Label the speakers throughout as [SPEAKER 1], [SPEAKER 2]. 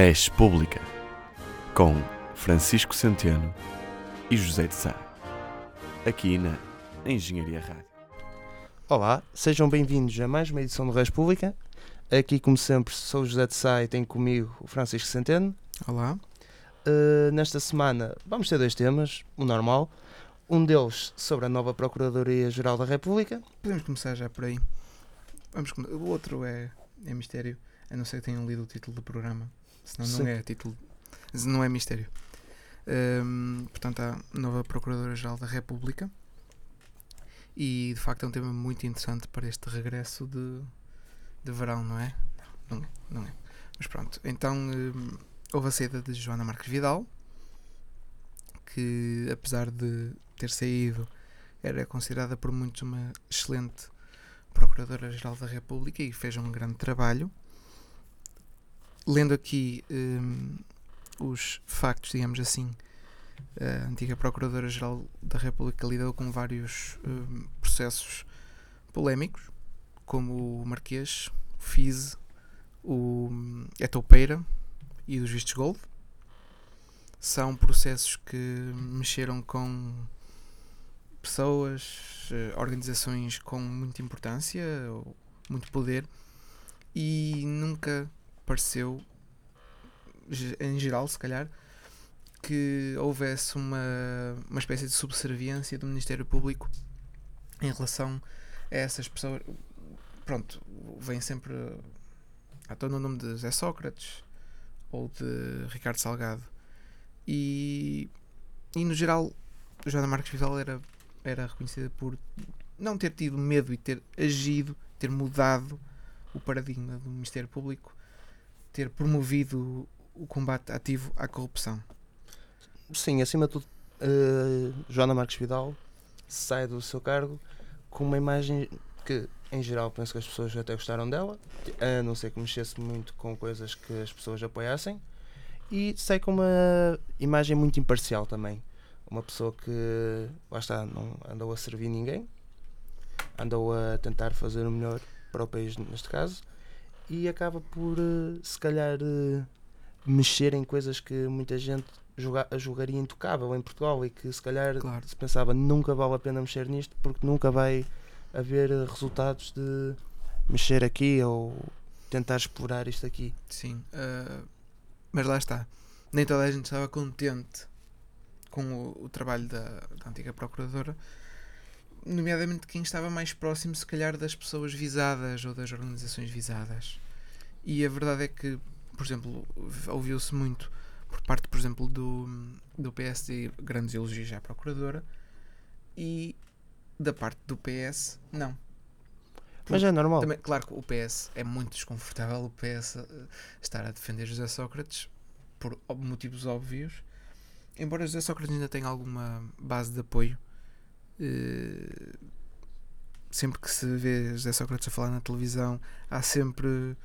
[SPEAKER 1] Res Pública, com Francisco Centeno e José de Sá, aqui na Engenharia Rádio.
[SPEAKER 2] Olá, sejam bem-vindos a mais uma edição do Res Pública. Aqui, como sempre, sou o José de Sá e tenho comigo o Francisco Centeno.
[SPEAKER 3] Olá.
[SPEAKER 2] Uh, nesta semana vamos ter dois temas, o normal. Um deles sobre a nova Procuradoria-Geral da República.
[SPEAKER 3] Podemos começar já por aí. Vamos O outro é, é mistério, a não ser que tenham lido o título do programa. Senão
[SPEAKER 2] Sim.
[SPEAKER 3] não é título. Não é mistério. Hum, portanto, a nova Procuradora-Geral da República. E de facto é um tema muito interessante para este regresso de, de verão, não é? Não, não é, não é. Mas pronto, então hum, houve a saída de Joana Marques Vidal, que apesar de ter saído, era considerada por muitos uma excelente Procuradora-Geral da República e fez um grande trabalho. Lendo aqui hum, os factos, digamos assim, a antiga Procuradora-Geral da República lidou com vários hum, processos polémicos, como o Marquês, o FISE, o hum, Etoupeira e os vistos Gold. São processos que mexeram com pessoas, eh, organizações com muita importância, muito poder, e nunca pareceu, em geral, se calhar, que houvesse uma, uma espécie de subserviência do Ministério Público em relação a essas pessoas. Pronto, vem sempre à tona o nome de Zé Sócrates ou de Ricardo Salgado. E, e no geral, Joana Marques Vidal era, era reconhecida por não ter tido medo e ter agido, ter mudado o paradigma do Ministério Público, ter promovido o combate ativo à corrupção.
[SPEAKER 2] Sim, acima de tudo, uh, Joana Marques Vidal sai do seu cargo com uma imagem que, em geral, penso que as pessoas até gostaram dela, a não ser que mexesse muito com coisas que as pessoas apoiassem, e sai com uma imagem muito imparcial também. Uma pessoa que, lá está, não andou a servir ninguém, andou a tentar fazer o melhor para o país, neste caso, e acaba por, eh, se calhar, eh, mexer em coisas que muita gente julga- julgaria intocável em Portugal e que se calhar
[SPEAKER 3] Claro.
[SPEAKER 2] se pensava nunca vale a pena mexer nisto porque nunca vai haver eh, resultados de mexer aqui ou tentar explorar isto aqui.
[SPEAKER 3] Sim, ah, mas lá está. Nem toda a gente estava contente com o, o trabalho da, da antiga procuradora, nomeadamente quem estava mais próximo, se calhar, das pessoas visadas ou das organizações visadas. E a verdade é que, por exemplo, ouviu-se muito por parte, por exemplo, do, do PSD grandes elogios à procuradora e da parte do PS, não.
[SPEAKER 2] Mas é normal.
[SPEAKER 3] Também, claro que o PS é muito desconfortável o PS eh, estar a defender José Sócrates por motivos óbvios. Embora José Sócrates ainda tenha alguma base de apoio, eh, sempre que se vê José Sócrates a falar na televisão, há sempre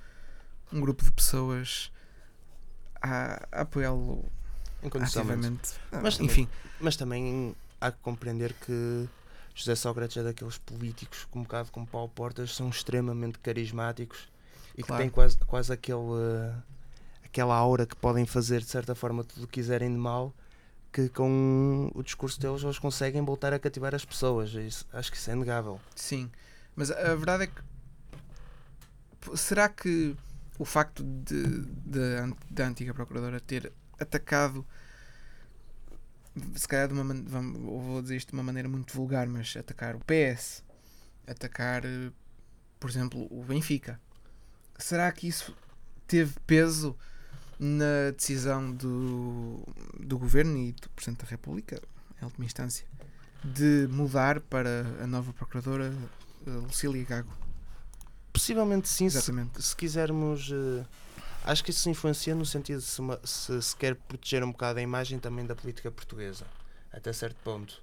[SPEAKER 3] um grupo de pessoas a, a apoiá-lo ativamente. Ah,
[SPEAKER 2] Mas também-
[SPEAKER 3] Enfim,
[SPEAKER 2] Mas também há que compreender que José Sócrates é daqueles políticos que um bocado como Paulo Portas são extremamente carismáticos e que
[SPEAKER 3] Claro.
[SPEAKER 2] têm quase, quase aquele, eh, aquela aura que podem fazer de certa forma tudo o que quiserem de mal que com o discurso deles eles conseguem voltar a cativar as pessoas. Isso- acho que isso é inegável.
[SPEAKER 3] Sim, mas a verdade é que será que o facto de, de da antiga procuradora ter atacado se calhar de uma vou dizer isto de uma maneira muito vulgar, mas atacar o PS, atacar eh, por exemplo o Benfica, será que isso teve peso na decisão do, do governo e do Presidente da República, em última instância, de mudar para a nova procuradora eh, Lucília Gago?
[SPEAKER 2] Possivelmente sim, se, se quisermos. eh, acho que isso influencia no sentido de se, se se quer proteger um bocado a imagem também da política portuguesa, até certo ponto.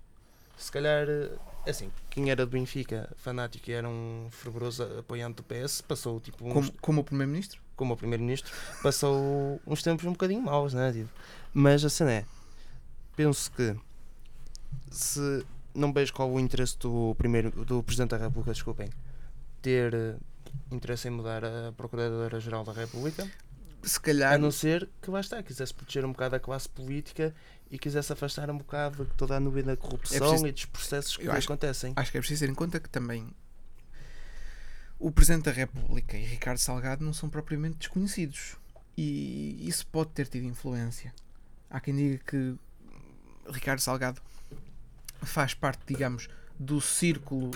[SPEAKER 2] Se calhar, eh, assim, quem era do Benfica, fanático e era um fervoroso apoiante do PS, passou tipo uns,
[SPEAKER 3] Como, como o Primeiro-Ministro?
[SPEAKER 2] como o Primeiro-Ministro, passou uns tempos um bocadinho maus, né? Tipo, Mas a cena é, penso que se não vejo qual o interesse do, primeiro, do Presidente da República, desculpem, ter interesse em mudar a Procuradora-Geral da República,
[SPEAKER 3] se calhar.
[SPEAKER 2] A não ser que lá está, quisesse proteger um bocado a classe política e quisesse afastar um bocado de toda a nuvem da corrupção
[SPEAKER 3] É preciso-
[SPEAKER 2] e dos processos que
[SPEAKER 3] acho-
[SPEAKER 2] acontecem.
[SPEAKER 3] Acho que é preciso ter em conta que também o Presidente da República e Ricardo Salgado não são propriamente desconhecidos. E isso pode ter tido influência. Há quem diga que Ricardo Salgado faz parte, digamos, do círculo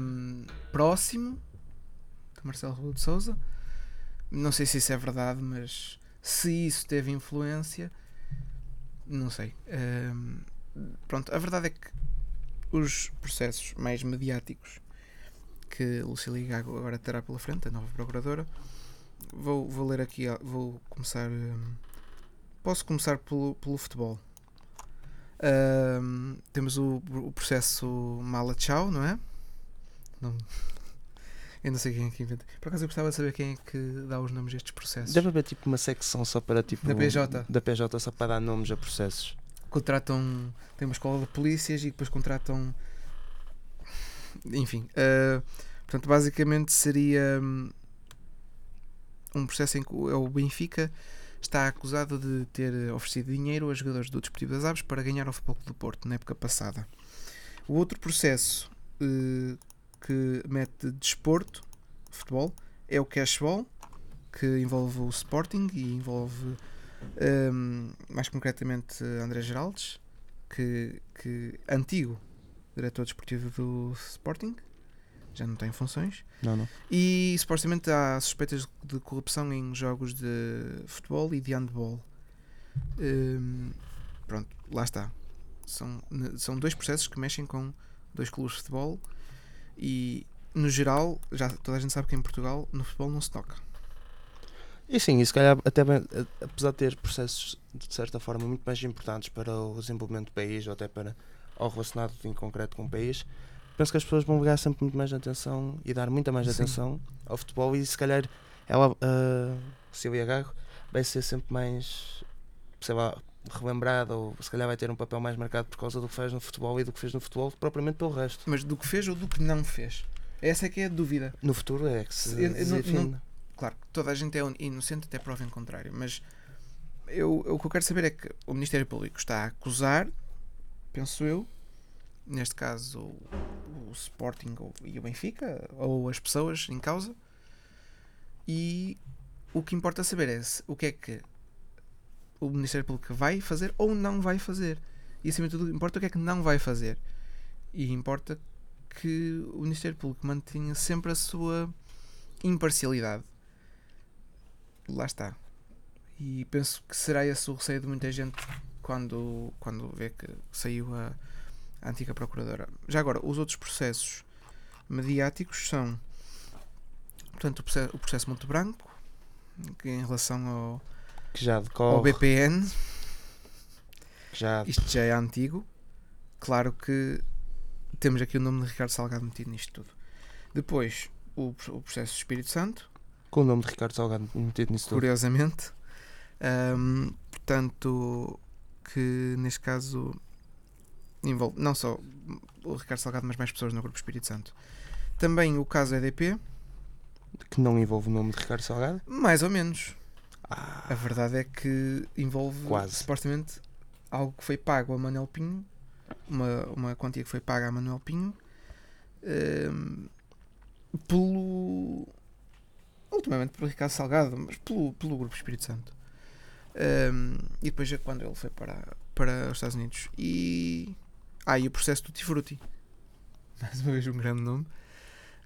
[SPEAKER 3] hum, próximo de Marcelo Rebelo de Souza. Não sei se isso é verdade, mas se isso teve influência, não sei. Hum, pronto, a verdade é que os processos mais mediáticos que Lucília Gago agora terá pela frente, a nova procuradora. Vou, vou ler aqui, ah, vou começar. hum, posso começar pelo, pelo futebol. Hum, temos o, o processo Mala Tchau, não é? Não- eu não sei quem é que inventa. Por acaso eu gostava de saber quem é que dá os nomes a estes processos.
[SPEAKER 2] Deve haver tipo uma secção só para tipo.
[SPEAKER 3] Da PJ.
[SPEAKER 2] Da PJ só para dar nomes a processos.
[SPEAKER 3] contratam. Tem uma escola de polícias e depois contratam. Enfim. eh, portanto, basicamente seria hum, um processo em que o é o Benfica está acusado de ter oferecido dinheiro a jogadores do Desportivo das Aves para ganhar ao Futebol Clube do Porto na época passada. O outro processo eh, que mete desporto, futebol, é o Cashball, que envolve o Sporting e envolve um, mais concretamente André Geraldes, que, que antigo diretor desportivo do Sporting, já não tem funções,
[SPEAKER 2] Não, não.
[SPEAKER 3] e supostamente há suspeitas de corrupção em jogos de futebol e de handball. Um, pronto, lá está. São, são dois processos que mexem com dois clubes de futebol e no geral, já toda a gente sabe que em Portugal no futebol não se toca.
[SPEAKER 2] E sim, e se calhar até a- apesar de ter processos de certa forma muito mais importantes para o desenvolvimento do país ou até para ao relacionado em concreto com o país, penso que as pessoas vão ligar sempre muito mais atenção e dar muita mais
[SPEAKER 3] Sim.
[SPEAKER 2] atenção ao futebol e se calhar ela, a Silvia Gago, vai ser sempre mais, sei lá, relembrada ou se calhar vai ter um papel mais marcado por causa do que faz no futebol e do que fez no futebol, propriamente pelo resto.
[SPEAKER 3] Mas do que fez ou do que não fez? Essa é que é a dúvida.
[SPEAKER 2] No futuro é que se
[SPEAKER 3] Eu- eu não-
[SPEAKER 2] define.
[SPEAKER 3] não- Claro que toda a gente é inocente até prova em contrário, mas eu, eu- o que eu quero saber é que o Ministério Público está a acusar, penso eu, neste caso o, o Sporting ou, e o Benfica, ou as pessoas em causa, e o que importa saber é se, o que é que o Ministério Público vai fazer ou não vai fazer. E acima de tudo, importa o que é que não vai fazer. E importa que o Ministério Público mantenha sempre a sua imparcialidade. Lá está. E penso que será esse o receio de muita gente quando, quando vê que saiu a, a antiga procuradora. Já agora, os outros processos mediáticos são portanto, o processo, processo Monte Branco, que em relação ao,
[SPEAKER 2] que já
[SPEAKER 3] ao
[SPEAKER 2] decorre,
[SPEAKER 3] BPN,
[SPEAKER 2] já
[SPEAKER 3] isto já é antigo. Claro que temos aqui o nome de Ricardo Salgado metido nisto tudo. Depois, o, o processo do Espírito Santo,
[SPEAKER 2] com o nome de Ricardo Salgado metido nisso tudo.
[SPEAKER 3] curiosamente. Ahm, portanto, que neste caso envolve não só o Ricardo Salgado, mas mais pessoas no Grupo Espírito Santo. Também o caso EDP,
[SPEAKER 2] que não envolve o nome de Ricardo Salgado.
[SPEAKER 3] mais ou menos.
[SPEAKER 2] Ah,
[SPEAKER 3] A verdade é que envolve
[SPEAKER 2] Quase.
[SPEAKER 3] supostamente algo que foi pago a Manuel Pinho, uma, uma quantia que foi paga a Manuel Pinho, ehm, pelo. ultimamente pelo Ricardo Salgado, mas pelo, pelo Grupo Espírito Santo. Ehm, e depois é quando ele foi para, para os Estados Unidos. E. Ah, e o processo do Tifruti. Mais uma vez um grande nome.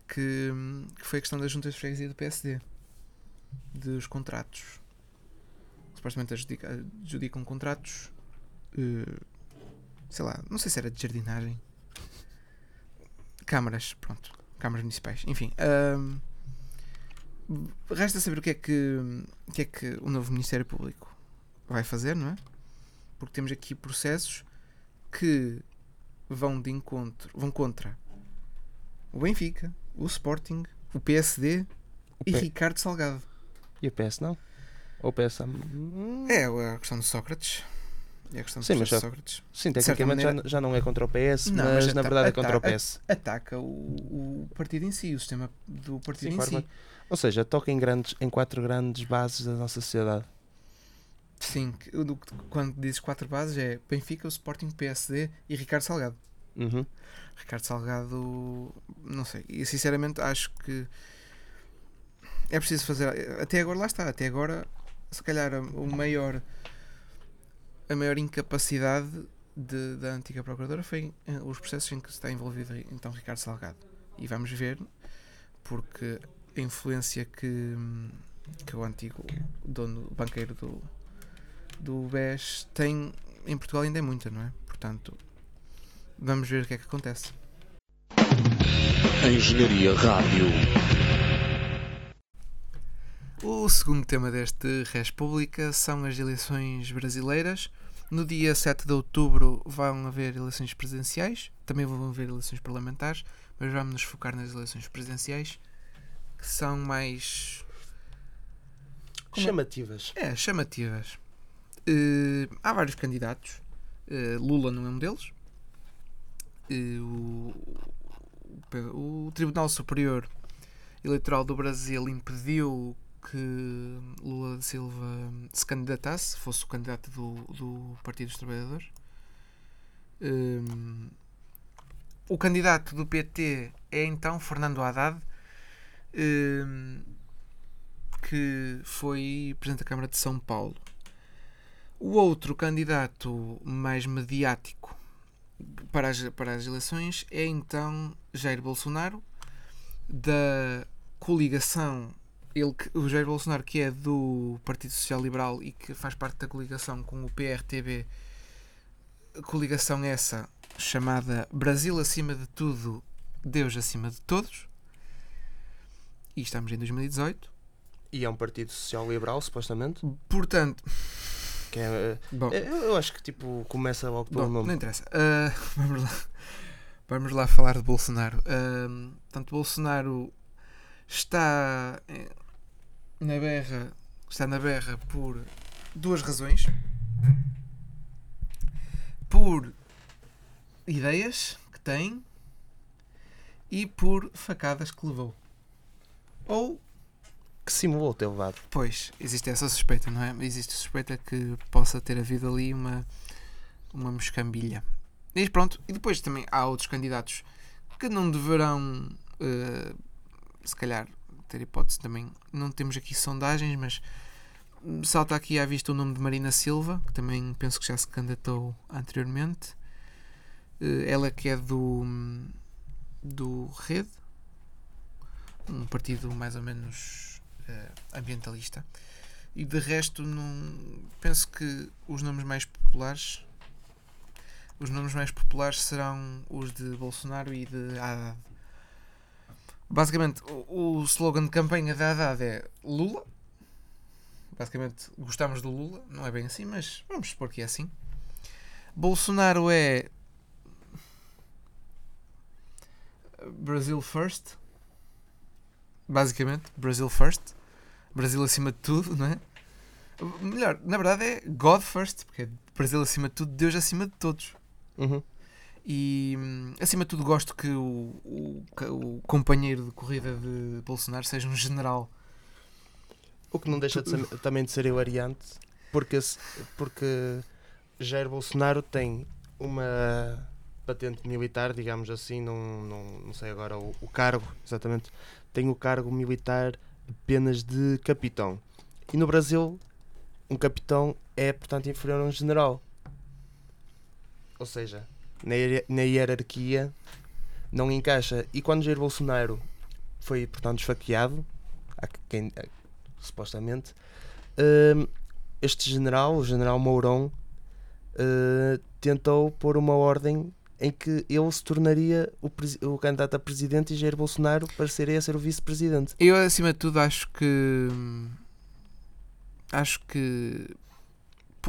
[SPEAKER 3] Que, que foi a questão das juntas de freguesia do PSD. Dos contratos. Supostamente adjudica- adjudicam contratos. eh, sei lá, não sei se era de jardinagem. Câmaras, pronto. Câmaras municipais. Enfim. ahm, resta saber o que é que, o que é que o novo Ministério Público vai fazer, não é? Porque temos aqui processos que vão de encontro, vão contra o Benfica, o Sporting, o PSD e
[SPEAKER 2] P-
[SPEAKER 3] Ricardo Salgado.
[SPEAKER 2] E o PS não? Ou o PS. hum,
[SPEAKER 3] É a questão de Sócrates. É a questão do
[SPEAKER 2] Sim, mas
[SPEAKER 3] de
[SPEAKER 2] já-
[SPEAKER 3] Sócrates.
[SPEAKER 2] Sim,
[SPEAKER 3] de
[SPEAKER 2] tecnicamente já,
[SPEAKER 3] maneira-
[SPEAKER 2] já não é contra o PS,
[SPEAKER 3] Não,
[SPEAKER 2] mas,
[SPEAKER 3] mas
[SPEAKER 2] na verdade é contra o PS.
[SPEAKER 3] Ataca o, o partido em si, o sistema do partido
[SPEAKER 2] Sim,
[SPEAKER 3] em si.
[SPEAKER 2] Ou seja, toca em, grandes, em quatro grandes bases da nossa sociedade.
[SPEAKER 3] Sim, quando dizes quatro bases é Benfica, o Sporting, PSD e Ricardo Salgado.
[SPEAKER 2] Uhum.
[SPEAKER 3] Ricardo Salgado, não sei, e sinceramente acho que é preciso fazer. Até agora, lá está, até agora, se calhar a- o maior, a maior incapacidade de- da antiga Procuradora foi eh, os processos em que está envolvido então Ricardo Salgado. E vamos ver, porque a influência que, que o antigo dono, banqueiro do, do BES tem em Portugal ainda é muita, não é? Portanto, vamos ver o que é que acontece.
[SPEAKER 4] Engenharia Rádio.
[SPEAKER 3] O segundo tema deste Res Pública são as eleições brasileiras. No dia 7 de outubro vão haver eleições presidenciais, também vão haver eleições parlamentares, mas vamos nos focar nas eleições presidenciais, que são mais Como-
[SPEAKER 2] Chamativas.
[SPEAKER 3] é, chamativas. Eh, há vários candidatos. Eh, Lula não é um deles. Eh, o, o- o Tribunal Superior Eleitoral do Brasil impediu que Lula da Silva se candidatasse, fosse o candidato do, do Partido dos Trabalhadores. Hum, o candidato do PT é então Fernando Haddad, hum, que foi Presidente da Câmara de São Paulo. O outro candidato mais mediático para as, para as eleições é então Jair Bolsonaro, da coligação ele, o Jair Bolsonaro, que é do Partido Social Liberal e que faz parte da coligação com o PRTB, coligação essa chamada Brasil acima de tudo, Deus acima de todos. E estamos em 2018.
[SPEAKER 2] E é um partido social liberal, supostamente.
[SPEAKER 3] Portanto,
[SPEAKER 2] Que é,
[SPEAKER 3] bom,
[SPEAKER 2] é- eu acho que tipo começa logo pelo
[SPEAKER 3] Bom,
[SPEAKER 2] nome.
[SPEAKER 3] não interessa. Ah, vamos, lá. vamos lá falar de Bolsonaro. Ah, portanto, Bolsonaro está eh, na berra, está na berra por duas razões. Por ideias que tem e por facadas que levou. Ou
[SPEAKER 2] Que simulou ter levado.
[SPEAKER 3] Pois, existe essa suspeita, não é? Existe suspeita que possa ter havido ali uma, uma moscambilha. E pronto, e depois também há outros candidatos que não deverão, eh, se calhar, ter hipótese também. Não temos aqui sondagens, mas salta aqui à vista o nome de Marina Silva, que também penso que já se candidatou anteriormente. Eh, ela que é do, do Rede, um partido mais ou menos eh, ambientalista. E de resto, não penso que os nomes mais populares os nomes mais populares serão os de Bolsonaro e de Haddad. Basicamente, o, o slogan de campanha da Haddad é Lula. Basicamente, gostamos do Lula, não é bem assim, mas vamos supor que é assim. Bolsonaro é Brasil First. Basicamente, Brasil First. Brasil acima de tudo, não é? Melhor, na verdade é God First, porque é Brasil acima de tudo, Deus acima de todos.
[SPEAKER 2] Uhum.
[SPEAKER 3] E acima de tudo gosto que o, o, o companheiro de corrida de Bolsonaro seja um general.
[SPEAKER 2] O que não deixa de ser- também de ser hilariante, porque, porque Jair Bolsonaro tem uma patente militar, digamos assim, não, não, não sei agora o, o cargo, exatamente, tem o cargo militar apenas de capitão. E no Brasil, um capitão é, portanto, inferior a um general. Ou seja, na, hier- na hierarquia não encaixa. E quando Jair Bolsonaro foi, portanto, esfaqueado, quem, supostamente, hum, este general, o general Mourão, uh, tentou pôr uma ordem em que ele se tornaria o, o candidato a presidente e Jair Bolsonaro passaria a ser o vice-presidente.
[SPEAKER 3] Eu, acima de tudo, acho que. Acho que.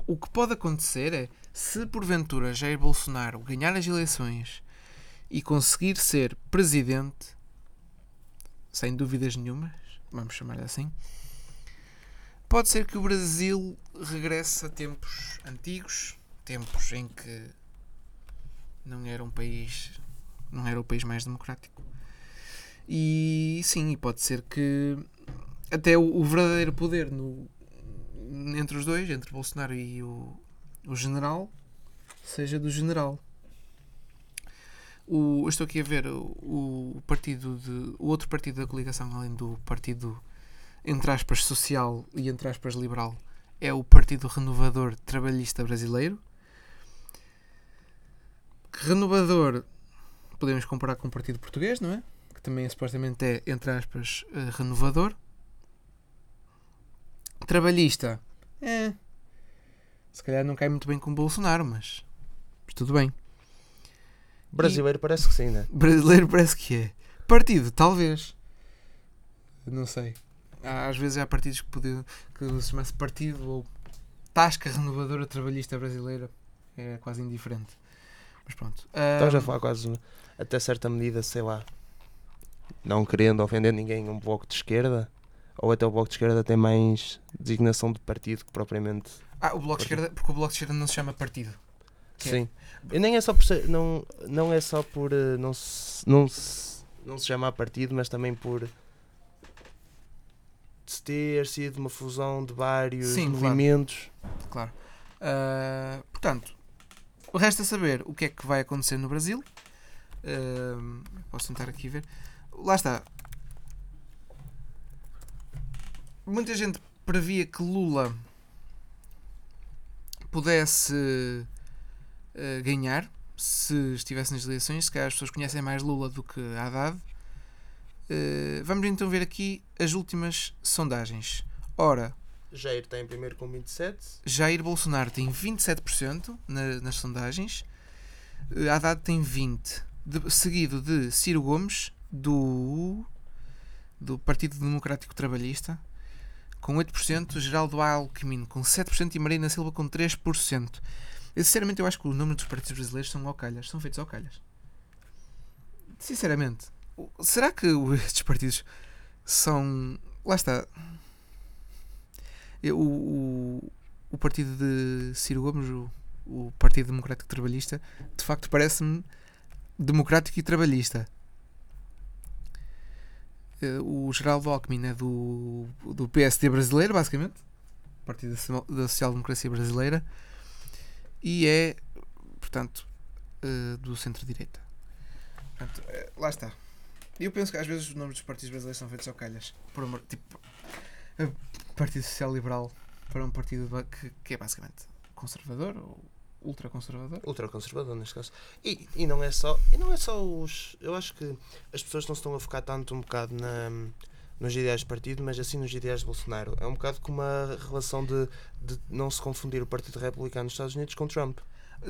[SPEAKER 3] O que pode acontecer é se porventura Jair Bolsonaro ganhar as eleições e conseguir ser presidente, sem dúvidas nenhumas, vamos chamar assim, pode ser que o Brasil regresse a tempos antigos, tempos em que não era um país, não era o país mais democrático. E sim, pode ser que até o, o verdadeiro poder no, entre os dois, entre Bolsonaro e o, o general, seja do general. O, eu estou aqui a ver o, o partido de o outro partido da coligação, além do partido entre aspas social e entre aspas liberal, é o Partido Renovador Trabalhista Brasileiro. Renovador podemos comparar com o Partido Português, não é? Que também supostamente é, entre aspas, eh, renovador. Trabalhista, é. Se calhar não cai muito bem com o Bolsonaro, mas, mas tudo bem.
[SPEAKER 2] Brasileiro parece que sim, né?
[SPEAKER 3] Brasileiro parece que é. Partido, talvez. Não sei. Há- Às vezes há partidos que, podiam, que se chama-se partido ou tasca renovadora trabalhista brasileira. É quase indiferente. Mas pronto.
[SPEAKER 2] Estamos a
[SPEAKER 3] Ah,
[SPEAKER 2] falar quase até certa medida, sei lá, não querendo ofender ninguém, um bloco de esquerda, ou até o bloco de esquerda tem mais designação de partido que propriamente.
[SPEAKER 3] Ah, o Bloco de Esquerda, porque o Bloco de Esquerda não se chama partido. Que é?
[SPEAKER 2] Sim. E nem é só por ser, não, não é só por eh, não se, não se, não se chamar partido, mas também por ter sido uma fusão de vários
[SPEAKER 3] Sim, claro.
[SPEAKER 2] movimentos.
[SPEAKER 3] Claro. Ah, portanto, o resto é saber o que é que vai acontecer no Brasil. Ah, posso tentar aqui ver. Lá está. Muita gente previa que Lula pudesse ah, ganhar se estivesse nas eleições. Se calhar as pessoas conhecem mais Lula do que Haddad. Ah, vamos então ver aqui as últimas sondagens. Ora,
[SPEAKER 2] Jair está em primeiro com 27.
[SPEAKER 3] Jair Bolsonaro tem 27% na- nas sondagens, eh, Haddad tem 20%, de- seguido de Ciro Gomes, do, do Partido Democrático Trabalhista, com 8%, Geraldo Alckmin com 7% e Marina Silva com 3%. Eu, sinceramente, eu acho que o número dos partidos brasileiros são ao calhas, são feitos ao calhas. Sinceramente, será que estes partidos são. Lá está. O, o, o partido de Ciro Gomes, o, o Partido Democrático Trabalhista, de facto parece-me democrático e trabalhista. Eh, O Geraldo Alckmin é do, do PSD brasileiro, basicamente, Partido da Social- da Social Democracia Brasileira, e é, portanto, eh, do centro-direita. Eh, lá está. Eu penso que às vezes os nomes dos partidos brasileiros são feitos ao calhas. Por amor, tipo, Partido Social Liberal para um partido que, que é basicamente conservador ou ultraconservador.
[SPEAKER 2] ultraconservador neste caso. E, e não é só, e não é só os, eu acho que as pessoas não se estão a focar tanto um bocado na nos ideais do partido, mas assim nos ideais de Bolsonaro. É um bocado como a relação de, de não se confundir o Partido Republicano nos Estados Unidos com Trump.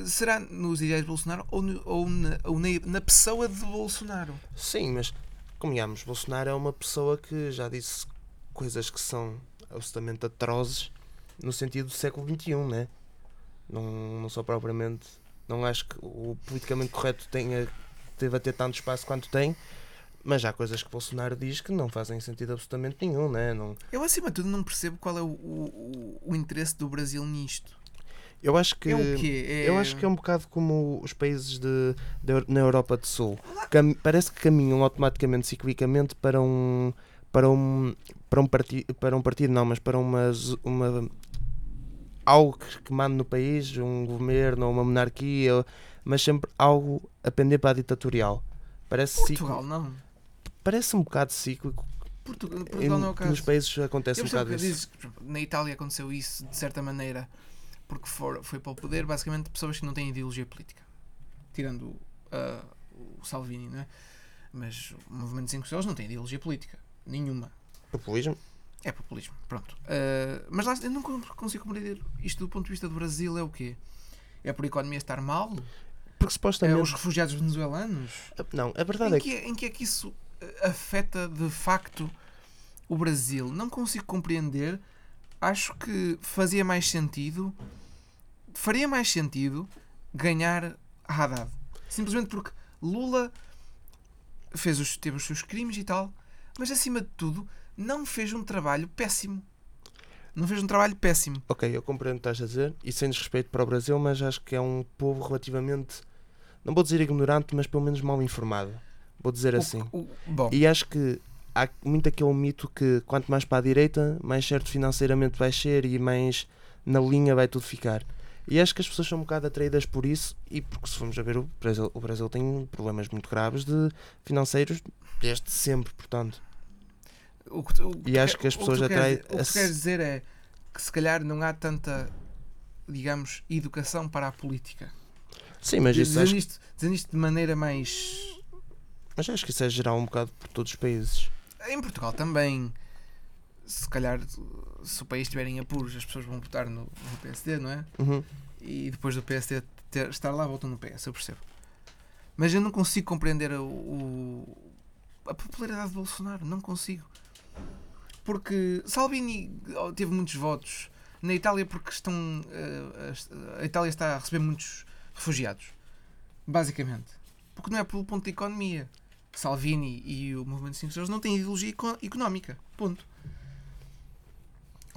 [SPEAKER 3] Será nos ideais de Bolsonaro ou, no- ou na, ou na, na pessoa de Bolsonaro?
[SPEAKER 2] Sim, mas convenhamos, Bolsonaro é uma pessoa que já disse coisas que são absolutamente atrozes no sentido do século XXI, né? Não, não só propriamente. Não acho que o politicamente correto tenha teve a ter tanto espaço quanto tem, mas há coisas que Bolsonaro diz que não fazem sentido absolutamente nenhum, né? Não,
[SPEAKER 3] Eu, acima de tudo, não percebo qual é o, o, o- interesse do Brasil nisto.
[SPEAKER 2] eu acho que
[SPEAKER 3] é o quê? É...
[SPEAKER 2] Eu acho que é um bocado como os países de, de- na Europa do Sul. Cam- parece que caminham automaticamente, ciclicamente, para um para um para um partido para um partido não, mas para uma uma algo que, manda no país, um governo ou uma monarquia, mas sempre algo a pender para a ditatorial. Parece
[SPEAKER 3] Portugal,
[SPEAKER 2] ciclo-
[SPEAKER 3] não.
[SPEAKER 2] parece um bocado cíclico.
[SPEAKER 3] Portu-
[SPEAKER 2] Em-
[SPEAKER 3] Portugal não é o caso.
[SPEAKER 2] nos países acontece um bocado isso.
[SPEAKER 3] dizes na Itália aconteceu isso de certa maneira porque for, foi para o poder basicamente pessoas que não têm ideologia política. Tirando ah, o Salvini, não é? Mas o movimento 5 estrelas não tem ideologia política. Nenhuma.
[SPEAKER 2] Populismo.
[SPEAKER 3] É populismo. Pronto. Ah, mas lá eu não con- consigo compreender isto do ponto de vista do Brasil é o quê? É por a economia estar mal?
[SPEAKER 2] Porque
[SPEAKER 3] É
[SPEAKER 2] supostamente.
[SPEAKER 3] os refugiados venezuelanos?
[SPEAKER 2] Não, a verdade
[SPEAKER 3] Em
[SPEAKER 2] é que.
[SPEAKER 3] que, em que é que isso eh, afeta de facto o Brasil? Não consigo compreender. Acho que fazia mais sentido, faria mais sentido ganhar a Haddad. Simplesmente porque Lula fez os, teve os seus crimes e tal, mas acima de tudo não fez um trabalho péssimo. Não fez um trabalho péssimo.
[SPEAKER 2] Ok, eu compreendo o que estás a dizer e sem desrespeito para o Brasil, mas acho que é um povo relativamente, não vou dizer ignorante, mas pelo menos mal informado. Vou dizer
[SPEAKER 3] O-
[SPEAKER 2] assim.
[SPEAKER 3] o- bom,
[SPEAKER 2] E acho que há muito aquele mito que quanto mais para a direita, mais certo financeiramente vai ser e mais na linha vai tudo ficar. E acho que as pessoas são um bocado atraídas por isso e porque se formos a ver o Brasil, o Brasil tem problemas muito graves de financeiros desde sempre, portanto.
[SPEAKER 3] O que, tu-
[SPEAKER 2] E acho que as pessoas atraem
[SPEAKER 3] O que
[SPEAKER 2] a
[SPEAKER 3] tu queres dizer é que se calhar não há tanta, digamos, educação para a política.
[SPEAKER 2] Sim, mas isso
[SPEAKER 3] dizendo,
[SPEAKER 2] acho,
[SPEAKER 3] isto, dizendo isto de maneira mais.
[SPEAKER 2] mas acho que isso é geral um bocado por todos os países.
[SPEAKER 3] Em Portugal também, se calhar, se o país estiver em apuros, as pessoas vão votar no, no PSD, não é?
[SPEAKER 2] Uhum.
[SPEAKER 3] E depois do PSD ter- estar lá, votam no PS, eu percebo. Mas eu não consigo compreender o, o- a popularidade de Bolsonaro, não consigo. Porque Salvini teve muitos votos na Itália porque estão. eh, a- Itália está a receber muitos refugiados. Basicamente. Porque não é pelo ponto da economia. Salvini e o Movimento 5 Estrelas não têm ideologia eco- económica. Ponto.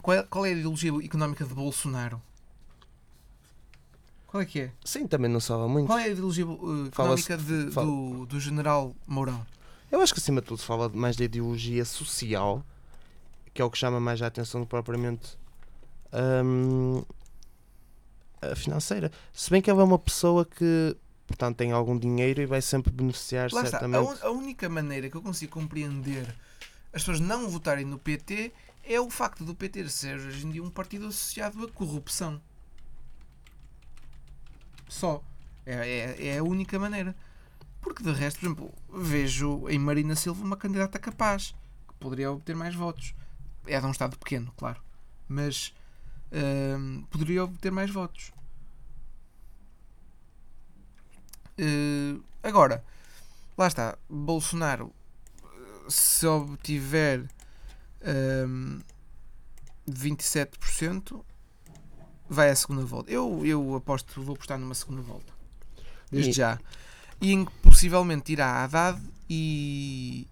[SPEAKER 3] Qual é, qual é a ideologia económica de Bolsonaro? Qual é que é?
[SPEAKER 2] Sim, também não salva muito.
[SPEAKER 3] Qual é a ideologia
[SPEAKER 2] Fala-se-
[SPEAKER 3] económica de- do, do general Mourão?
[SPEAKER 2] Eu acho que acima de tudo se fala mais da ideologia social, que é o que chama mais a atenção do que propriamente hum, a financeira. Se bem que ela é uma pessoa que, portanto, tem algum dinheiro e vai sempre beneficiar
[SPEAKER 3] Lá está. A,
[SPEAKER 2] certamente.
[SPEAKER 3] a única maneira que eu consigo compreender as pessoas não votarem no PT é o facto do PT ser hoje em dia um partido associado à corrupção. Só. É, é, é a única maneira. Porque de resto, por exemplo, vejo em Marina Silva uma candidata capaz que poderia obter mais votos. É de um Estado pequeno, claro. Mas hum, poderia obter mais votos. Eh, agora, lá está, Bolsonaro, se obtiver hum, 27%, vai à segunda volta. Eu, eu aposto, vou apostar numa segunda volta. Desde
[SPEAKER 2] E-
[SPEAKER 3] já. E em que possivelmente irá Haddad e,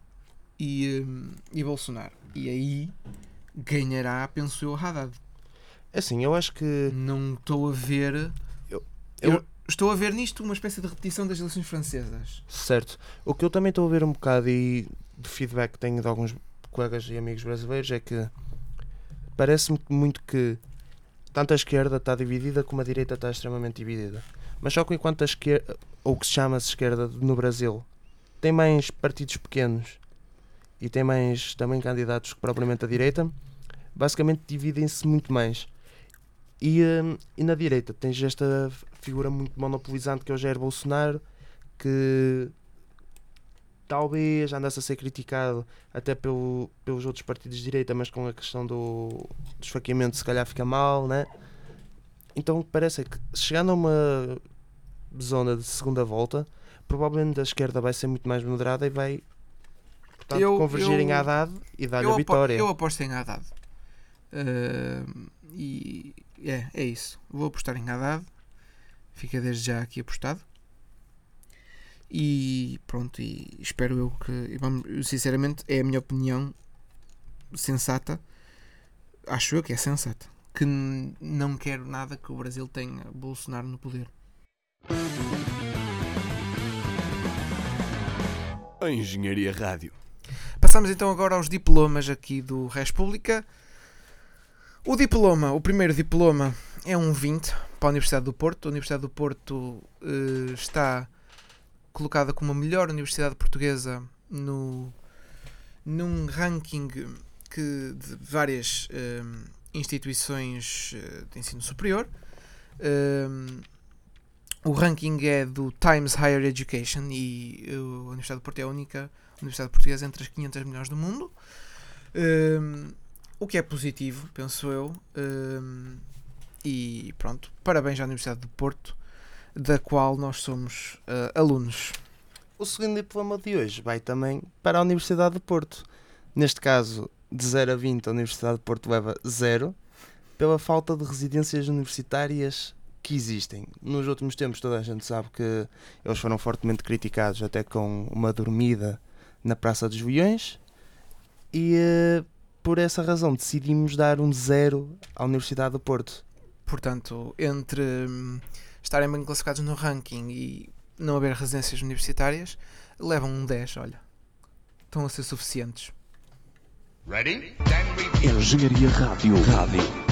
[SPEAKER 3] e, hum, e Bolsonaro. E aí ganhará, penso eu, Haddad.
[SPEAKER 2] Assim, eu acho que.
[SPEAKER 3] Não estou a ver.
[SPEAKER 2] Eu-
[SPEAKER 3] Eu,
[SPEAKER 2] eu-
[SPEAKER 3] estou a ver nisto uma espécie de repetição das eleições francesas.
[SPEAKER 2] Certo. O que eu também estou a ver um bocado e de feedback que tenho de alguns colegas e amigos brasileiros é que parece-me muito que tanto a esquerda está dividida como a direita está extremamente dividida. Mas só que enquanto a esquerda, ou que se chama-se esquerda no Brasil, tem mais partidos pequenos e tem mais também candidatos que propriamente a direita, basicamente dividem-se muito mais. E, hum, e na direita tens esta figura muito monopolizante que é o Jair Bolsonaro, que talvez andasse a ser criticado até pelo, pelos outros partidos de direita, mas com a questão do, do esfaqueamento se calhar fica mal, né? Então parece que chegando a uma zona de segunda volta, provavelmente a esquerda vai ser muito mais moderada e vai portanto,
[SPEAKER 3] Eu-
[SPEAKER 2] convergir em
[SPEAKER 3] eu-
[SPEAKER 2] Haddad e dar-lhe a vitória.
[SPEAKER 3] eu aposto em Haddad. Ahm, e é, é isso. Vou apostar em Haddad. Fica desde já aqui apostado. E pronto, e espero eu que. Vamos, sinceramente, é a minha opinião sensata. Acho eu que é sensata. Que não quero nada que o Brasil tenha Bolsonaro no poder.
[SPEAKER 1] A Engenharia Rádio.
[SPEAKER 3] Passamos então agora aos diplomas aqui do República. O diploma, o primeiro diploma é um 20 para a Universidade do Porto. A Universidade do Porto eh, está colocada como a melhor universidade portuguesa no, num ranking que, de várias eh, instituições eh, de ensino superior. O ranking é do Times Higher Education e eh, a Universidade do Porto é a única Universidade Portuguesa entre as 500 melhores do mundo. Hum, o que é positivo, penso eu. Hum, e pronto, parabéns à Universidade do Porto, da qual nós somos ah, alunos.
[SPEAKER 2] O segundo diploma de hoje vai também para a Universidade de Porto. Neste caso, de 0 a 20, a Universidade de Porto leva 0 pela falta de residências universitárias que existem. Nos últimos tempos, toda a gente sabe que eles foram fortemente criticados, até com uma dormida na Praça dos Viões, e eh, por essa razão decidimos dar um 0 à Universidade de Porto.
[SPEAKER 3] Portanto, entre hum, estarem bem classificados no ranking e não haver residências universitárias, levam um 10, olha. Estão a ser suficientes.
[SPEAKER 4] Ready?
[SPEAKER 5] Engenharia Rádio. Rádio.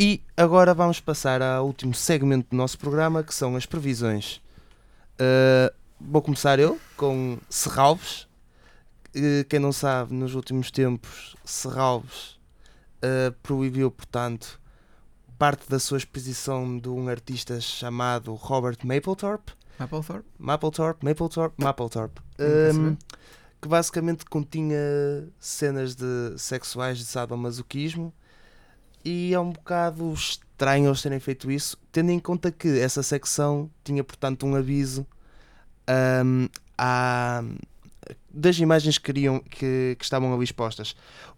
[SPEAKER 2] E agora vamos passar ao último segmento do nosso programa, que são as previsões. Uh, vou começar eu com Serralves. Uh, quem não sabe, nos últimos tempos, Serralves uh, proibiu, portanto, parte da sua exposição de um artista chamado Robert Mapplethorpe.
[SPEAKER 3] Mapplethorpe?
[SPEAKER 2] Mapplethorpe, Mapplethorpe, Mapplethorpe. Um,
[SPEAKER 3] saber.
[SPEAKER 2] que basicamente continha cenas de sexuais de sadomasoquismo e é um bocado estranho eles terem feito isso, tendo em conta que essa secção tinha portanto um aviso ahm, à- das imagens que, queriam, que, que estavam ali expostas.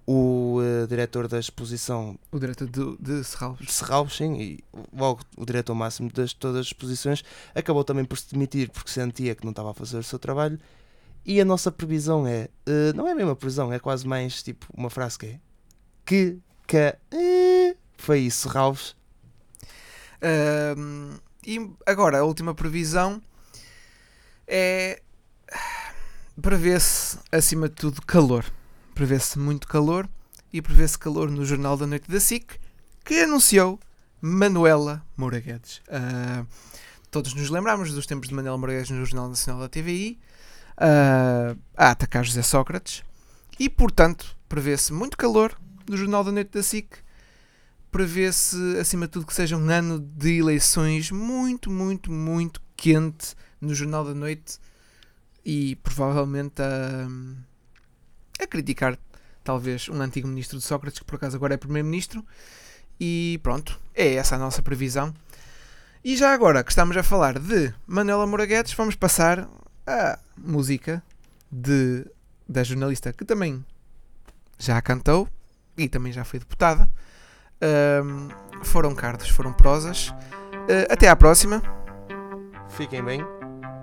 [SPEAKER 2] O eh, diretor da exposição
[SPEAKER 3] O diretor de, de Serralves.
[SPEAKER 2] de sim, e logo o diretor máximo de todas as exposições, acabou também por se demitir porque sentia que não estava a fazer o seu trabalho. E a nossa previsão é, eh, não é a previsão, é quase mais tipo uma frase que é que, que, eh, foi isso, Serralves.
[SPEAKER 3] Ahm, e agora, a última previsão é. Prevê-se, acima de tudo, calor. Prevê-se muito calor e prevê-se calor no Jornal da Noite da SIC, que anunciou Manuela Moura Guedes. Ah, todos nos lembramos dos tempos de Manuela Moura Guedes no Jornal Nacional da TVI ah, a atacar José Sócrates e, portanto, prevê-se muito calor no Jornal da Noite da SIC prevê-se, acima de tudo, que seja um ano de eleições muito, muito, muito quente no Jornal da Noite e provavelmente a, a criticar, talvez, um antigo ministro de Sócrates, que por acaso agora é primeiro-ministro. E pronto, é essa a nossa previsão. E já agora que estamos a falar de Manuela Moura Guedes, vamos passar à música de, da jornalista que também já cantou e também já foi deputada. Ahm, foram cardos, foram prosas. Ah, até à próxima.
[SPEAKER 2] Fiquem bem,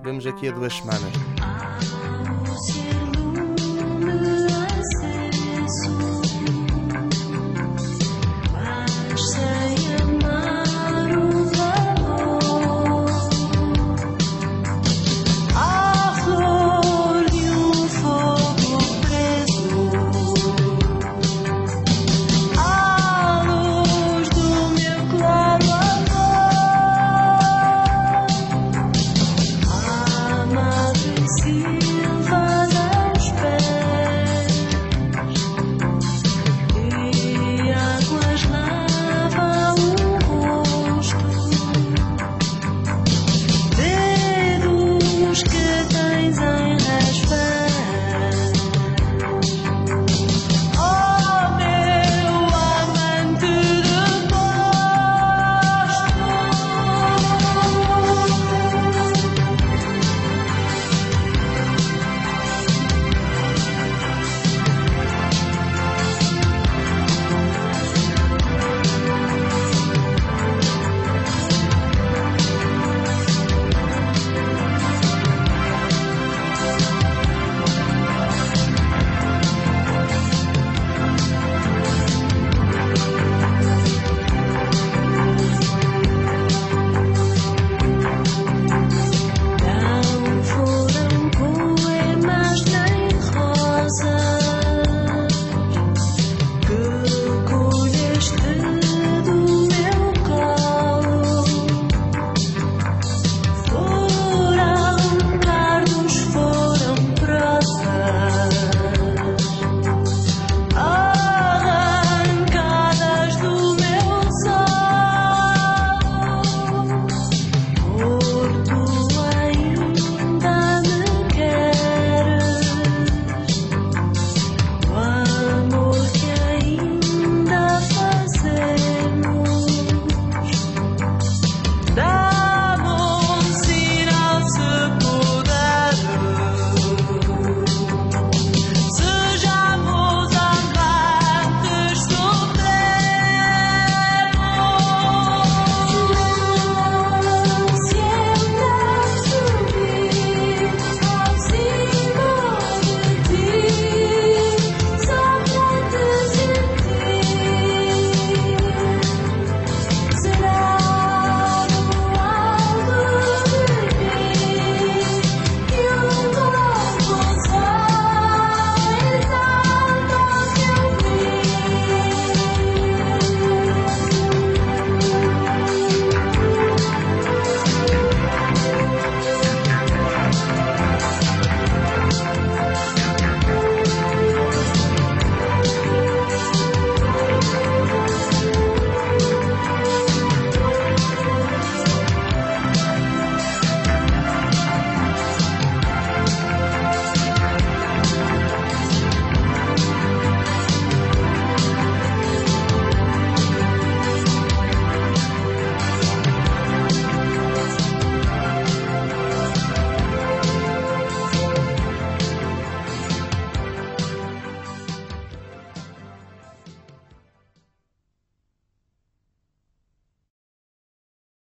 [SPEAKER 2] vemos aqui a duas semanas.